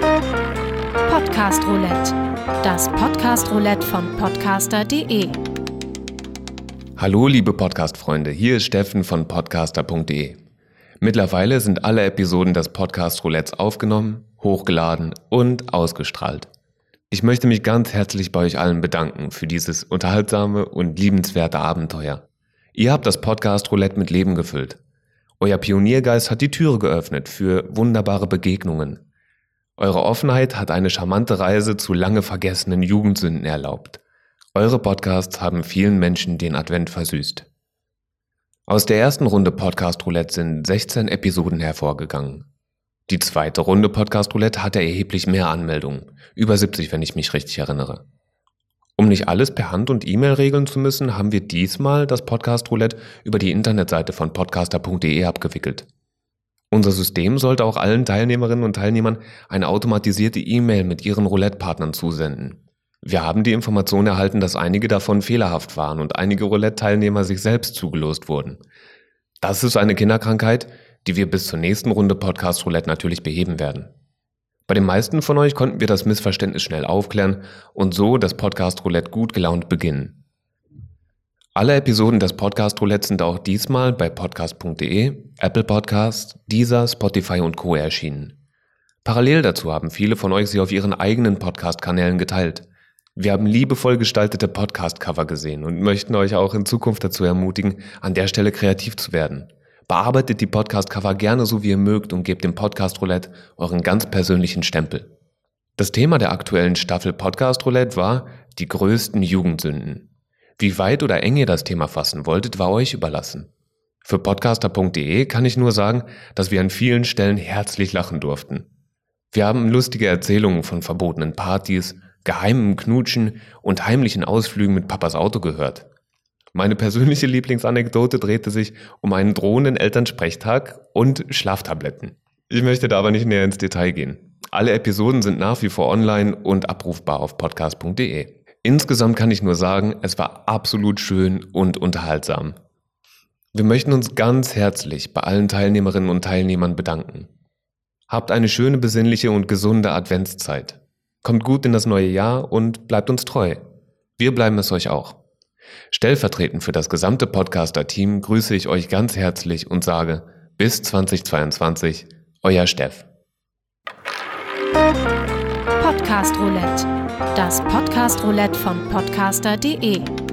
Podcast Roulette, das Podcast Roulette von podcaster.de. Hallo liebe Podcast-Freunde, hier ist Steffen von podcaster.de. Mittlerweile sind alle Episoden des Podcast Roulettes aufgenommen, hochgeladen und ausgestrahlt. Ich möchte mich ganz herzlich bei euch allen bedanken für dieses unterhaltsame und liebenswerte Abenteuer. Ihr habt das Podcast Roulette mit Leben gefüllt. Euer Pioniergeist hat die Türe geöffnet für wunderbare Begegnungen. Eure Offenheit hat eine charmante Reise zu lange vergessenen Jugendsünden erlaubt. Eure Podcasts haben vielen Menschen den Advent versüßt. Aus der ersten Runde Podcast Roulette sind 16 Episoden hervorgegangen. Die zweite Runde Podcast Roulette hatte erheblich mehr Anmeldungen, über 70, wenn ich mich richtig erinnere. Um nicht alles per Hand und E-Mail regeln zu müssen, haben wir diesmal das Podcast Roulette über die Internetseite von podcaster.de abgewickelt. Unser System sollte auch allen Teilnehmerinnen und Teilnehmern eine automatisierte E-Mail mit ihren Roulette-Partnern zusenden. Wir haben die Information erhalten, dass einige davon fehlerhaft waren und einige Roulette-Teilnehmer sich selbst zugelost wurden. Das ist eine Kinderkrankheit, die wir bis zur nächsten Runde Podcast Roulette natürlich beheben werden. Bei den meisten von euch konnten wir das Missverständnis schnell aufklären und so das Podcast Roulette gut gelaunt beginnen. Alle Episoden des Podcast Roulette sind auch diesmal bei podcast.de, Apple Podcast, Deezer, Spotify und Co. erschienen. Parallel dazu haben viele von euch sie auf ihren eigenen Podcast-Kanälen geteilt. Wir haben liebevoll gestaltete Podcast-Cover gesehen und möchten euch auch in Zukunft dazu ermutigen, an der Stelle kreativ zu werden. Bearbeitet die Podcast-Cover gerne so wie ihr mögt und gebt dem Podcast Roulette euren ganz persönlichen Stempel. Das Thema der aktuellen Staffel Podcast Roulette war die größten Jugendsünden. Wie weit oder eng ihr das Thema fassen wolltet, war euch überlassen. Für podcaster.de kann ich nur sagen, dass wir an vielen Stellen herzlich lachen durften. Wir haben lustige Erzählungen von verbotenen Partys, geheimem Knutschen und heimlichen Ausflügen mit Papas Auto gehört. Meine persönliche Lieblingsanekdote drehte sich um einen drohenden Elternsprechtag und Schlaftabletten. Ich möchte da aber nicht näher ins Detail gehen. Alle Episoden sind nach wie vor online und abrufbar auf podcast.de. Insgesamt kann ich nur sagen, es war absolut schön und unterhaltsam. Wir möchten uns ganz herzlich bei allen Teilnehmerinnen und Teilnehmern bedanken. Habt eine schöne, besinnliche und gesunde Adventszeit. Kommt gut in das neue Jahr und bleibt uns treu. Wir bleiben es euch auch. Stellvertretend für das gesamte Podcaster-Team grüße ich euch ganz herzlich und sage bis 2022, euer Steff. Podcast Roulette, das Podcast Roulette von podcaster.de.